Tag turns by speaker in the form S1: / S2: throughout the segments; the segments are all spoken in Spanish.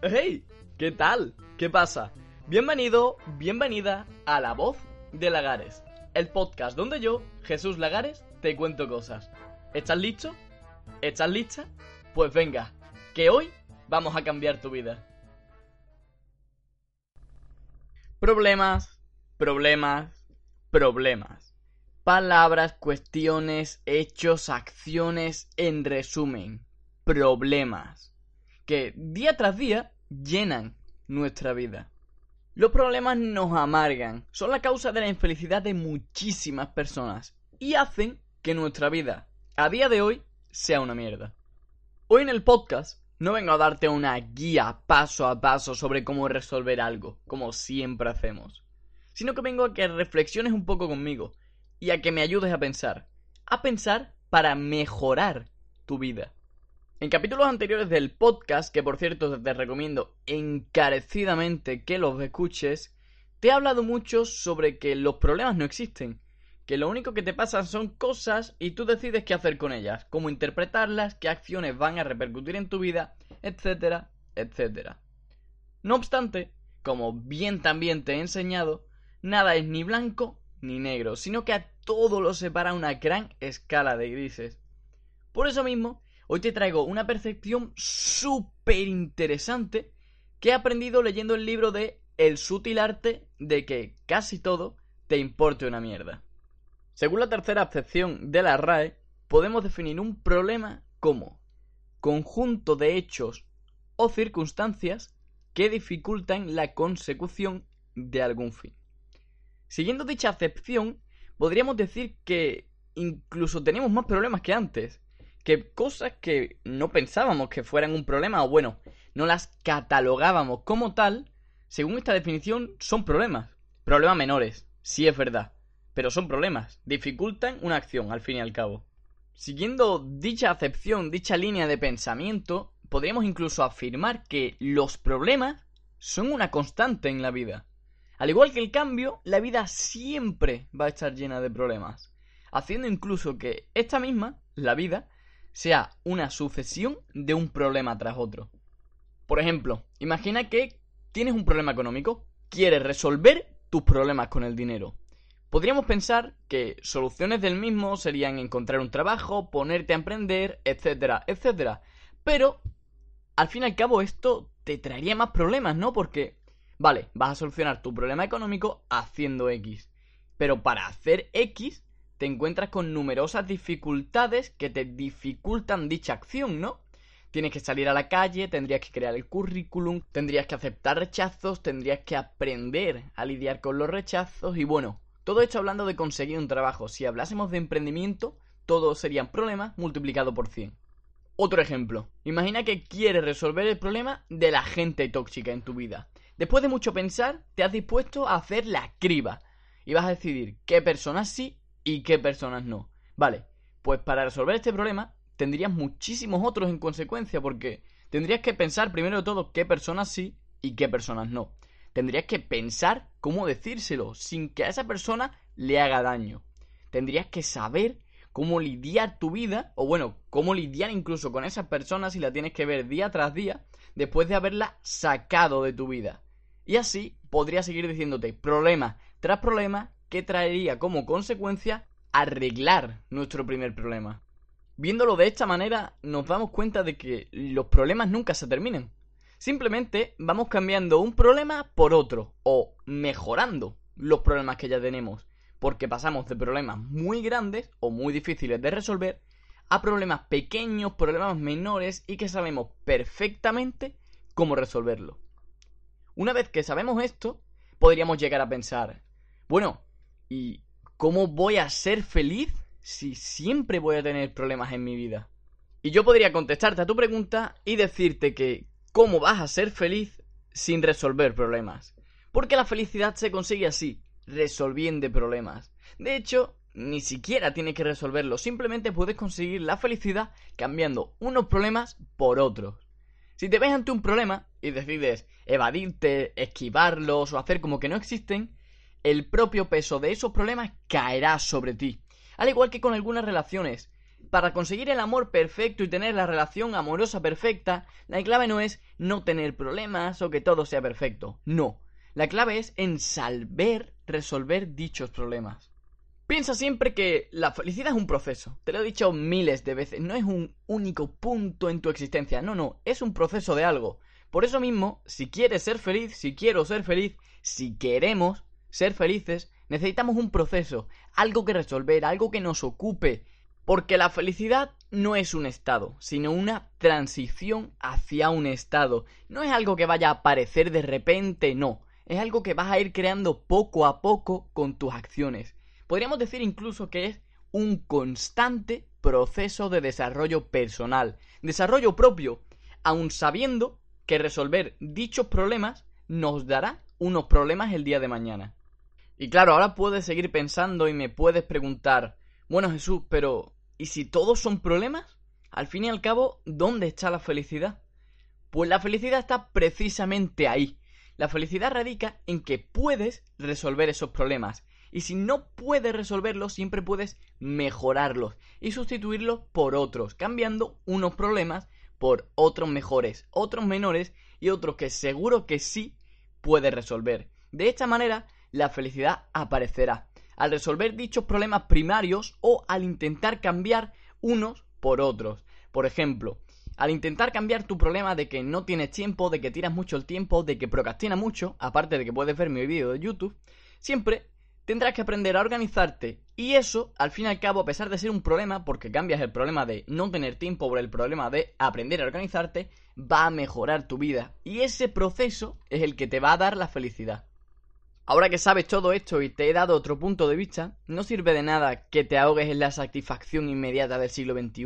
S1: ¡Hey! ¿Qué tal? ¿Qué pasa? Bienvenido, bienvenida a La Voz de Lagares, el podcast donde yo, Jesús Lagares, te cuento cosas. ¿Estás listo? ¿Estás lista? Pues venga, que hoy vamos a cambiar tu vida. Problemas, problemas, problemas. Palabras, cuestiones, hechos, acciones, en resumen, problemas. Que día tras día llenan nuestra vida. Los problemas nos amargan, son la causa de la infelicidad de muchísimas personas y hacen que nuestra vida, a día de hoy, sea una mierda. Hoy en el podcast no vengo a darte una guía paso a paso sobre cómo resolver algo, como siempre hacemos, sino que vengo a que reflexiones un poco conmigo y a que me ayudes a pensar, a pensar para mejorar tu vida. En capítulos anteriores del podcast, que por cierto te recomiendo encarecidamente que los escuches, te he hablado mucho sobre que los problemas no existen, que lo único que te pasa son cosas y tú decides qué hacer con ellas, cómo interpretarlas, qué acciones van a repercutir en tu vida, etcétera, etcétera. No obstante, como bien también te he enseñado, nada es ni blanco ni negro, sino que a todo lo separa una gran escala de grises. Por eso mismo, hoy te traigo una percepción súper interesante que he aprendido leyendo el libro de El sutil arte de que casi todo te importe una mierda. Según la tercera acepción de la RAE, podemos definir un problema como conjunto de hechos o circunstancias que dificultan la consecución de algún fin. Siguiendo dicha acepción, podríamos decir que incluso tenemos más problemas que antes, que cosas que no pensábamos que fueran un problema, o bueno, no las catalogábamos como tal, según esta definición, son problemas. Problemas menores, sí es verdad pero son problemas, dificultan una acción al fin y al cabo. Siguiendo dicha acepción, dicha línea de pensamiento, podríamos incluso afirmar que los problemas son una constante en la vida. Al igual que el cambio, la vida siempre va a estar llena de problemas, haciendo incluso que esta misma, la vida, sea una sucesión de un problema tras otro. Por ejemplo, imagina que tienes un problema económico, quieres resolver tus problemas con el dinero. Podríamos pensar que soluciones del mismo serían encontrar un trabajo, ponerte a emprender, etcétera, etcétera. Pero, al fin y al cabo, esto te traería más problemas, ¿no? Porque, vale, vas a solucionar tu problema económico haciendo X. Pero para hacer X, te encuentras con numerosas dificultades que te dificultan dicha acción, ¿no? Tienes que salir a la calle, tendrías que crear el currículum, tendrías que aceptar rechazos, tendrías que aprender a lidiar con los rechazos y bueno, todo esto hablando de conseguir un trabajo. Si hablásemos de emprendimiento, todo serían problemas multiplicado por 100. Otro ejemplo. Imagina que quieres resolver el problema de la gente tóxica en tu vida. Después de mucho pensar, te has dispuesto a hacer la criba. Y vas a decidir qué personas sí y qué personas no. Vale, pues para resolver este problema tendrías muchísimos otros en consecuencia porque tendrías que pensar primero de todo qué personas sí y qué personas no tendrías que pensar cómo decírselo sin que a esa persona le haga daño. Tendrías que saber cómo lidiar tu vida, o bueno, cómo lidiar incluso con esas personas si la tienes que ver día tras día después de haberla sacado de tu vida. Y así podría seguir diciéndote problema tras problema que traería como consecuencia arreglar nuestro primer problema. Viéndolo de esta manera, nos damos cuenta de que los problemas nunca se terminan. Simplemente vamos cambiando un problema por otro o mejorando los problemas que ya tenemos. Porque pasamos de problemas muy grandes o muy difíciles de resolver a problemas pequeños, problemas menores y que sabemos perfectamente cómo resolverlo. Una vez que sabemos esto, podríamos llegar a pensar, bueno, ¿y cómo voy a ser feliz si siempre voy a tener problemas en mi vida? Y yo podría contestarte a tu pregunta y decirte que cómo vas a ser feliz sin resolver problemas. Porque la felicidad se consigue así, resolviendo problemas. De hecho, ni siquiera tienes que resolverlo, simplemente puedes conseguir la felicidad cambiando unos problemas por otros. Si te ves ante un problema y decides evadirte, esquivarlos o hacer como que no existen, el propio peso de esos problemas caerá sobre ti. Al igual que con algunas relaciones, para conseguir el amor perfecto y tener la relación amorosa perfecta, la clave no es no tener problemas o que todo sea perfecto. No. La clave es en saber resolver dichos problemas. Piensa siempre que la felicidad es un proceso. Te lo he dicho miles de veces. No es un único punto en tu existencia. No, no. Es un proceso de algo. Por eso mismo, si quieres ser feliz, si quiero ser feliz, si queremos ser felices, necesitamos un proceso, algo que resolver, algo que nos ocupe. Porque la felicidad no es un estado, sino una transición hacia un estado. No es algo que vaya a aparecer de repente, no. Es algo que vas a ir creando poco a poco con tus acciones. Podríamos decir incluso que es un constante proceso de desarrollo personal, desarrollo propio, aun sabiendo que resolver dichos problemas nos dará unos problemas el día de mañana. Y claro, ahora puedes seguir pensando y me puedes preguntar, bueno Jesús, pero ¿y si todos son problemas? Al fin y al cabo, ¿dónde está la felicidad? Pues la felicidad está precisamente ahí. La felicidad radica en que puedes resolver esos problemas y si no puedes resolverlos, siempre puedes mejorarlos y sustituirlos por otros, cambiando unos problemas por otros mejores, otros menores y otros que seguro que sí puedes resolver. De esta manera, la felicidad aparecerá al resolver dichos problemas primarios o al intentar cambiar unos por otros. Por ejemplo, al intentar cambiar tu problema de que no tienes tiempo, de que tiras mucho el tiempo, de que procrastinas mucho, aparte de que puedes ver mi vídeo de YouTube, siempre tendrás que aprender a organizarte y eso, al fin y al cabo, a pesar de ser un problema, porque cambias el problema de no tener tiempo por el problema de aprender a organizarte, va a mejorar tu vida y ese proceso es el que te va a dar la felicidad. Ahora que sabes todo esto y te he dado otro punto de vista, no sirve de nada que te ahogues en la satisfacción inmediata del siglo XXI.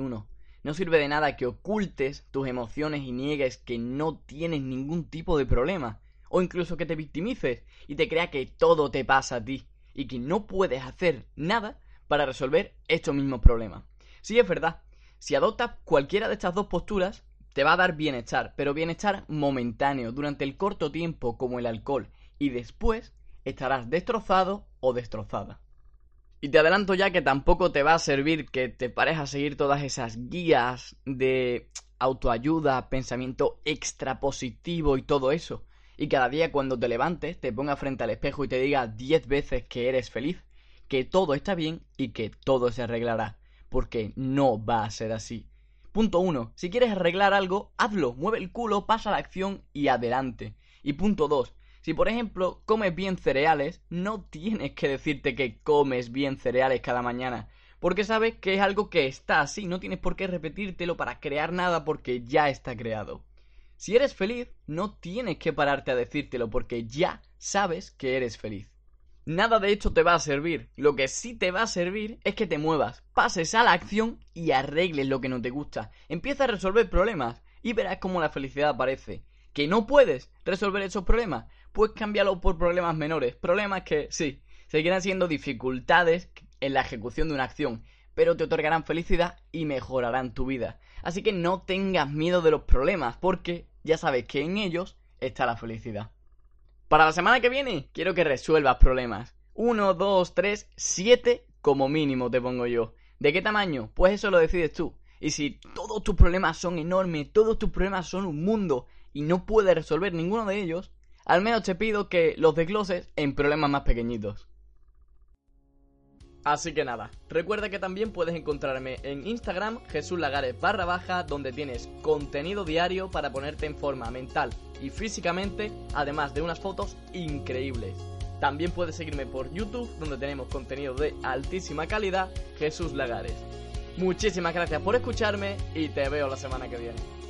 S1: No sirve de nada que ocultes tus emociones y niegues que no tienes ningún tipo de problema. O incluso que te victimices y te crea que todo te pasa a ti y que no puedes hacer nada para resolver estos mismos problemas. Sí, es verdad, si adoptas cualquiera de estas dos posturas, te va a dar bienestar, pero bienestar momentáneo, durante el corto tiempo como el alcohol, y después estarás destrozado o destrozada. Y te adelanto ya que tampoco te va a servir que te pares a seguir todas esas guías de autoayuda, pensamiento extra positivo y todo eso, y cada día cuando te levantes te ponga frente al espejo y te diga 10 veces que eres feliz, que todo está bien y que todo se arreglará, porque no va a ser así. Punto 1. Si quieres arreglar algo, hazlo, mueve el culo, pasa la acción y adelante. Y punto 2. Si por ejemplo comes bien cereales, no tienes que decirte que comes bien cereales cada mañana, porque sabes que es algo que está así, no tienes por qué repetírtelo para crear nada porque ya está creado. Si eres feliz, no tienes que pararte a decírtelo porque ya sabes que eres feliz. Nada de esto te va a servir. Lo que sí te va a servir es que te muevas, pases a la acción y arregles lo que no te gusta. Empieza a resolver problemas y verás cómo la felicidad aparece. ¿Que no puedes resolver esos problemas? Pues cámbialo por problemas menores. Problemas que, sí, seguirán siendo dificultades en la ejecución de una acción, pero te otorgarán felicidad y mejorarán tu vida. Así que no tengas miedo de los problemas, porque ya sabes que en ellos está la felicidad. Para la semana que viene, quiero que resuelvas problemas. Uno, dos, tres, siete como mínimo te pongo yo. ¿De qué tamaño? Pues eso lo decides tú. Y si todos tus problemas son enormes, todos tus problemas son un mundo y no puedes resolver ninguno de ellos, al menos te pido que los desgloses en problemas más pequeñitos. Así que nada, recuerda que también puedes encontrarme en Instagram Jesús Lagares barra baja donde tienes contenido diario para ponerte en forma mental y físicamente, además de unas fotos increíbles. También puedes seguirme por YouTube donde tenemos contenido de altísima calidad Jesús Lagares. Muchísimas gracias por escucharme y te veo la semana que viene.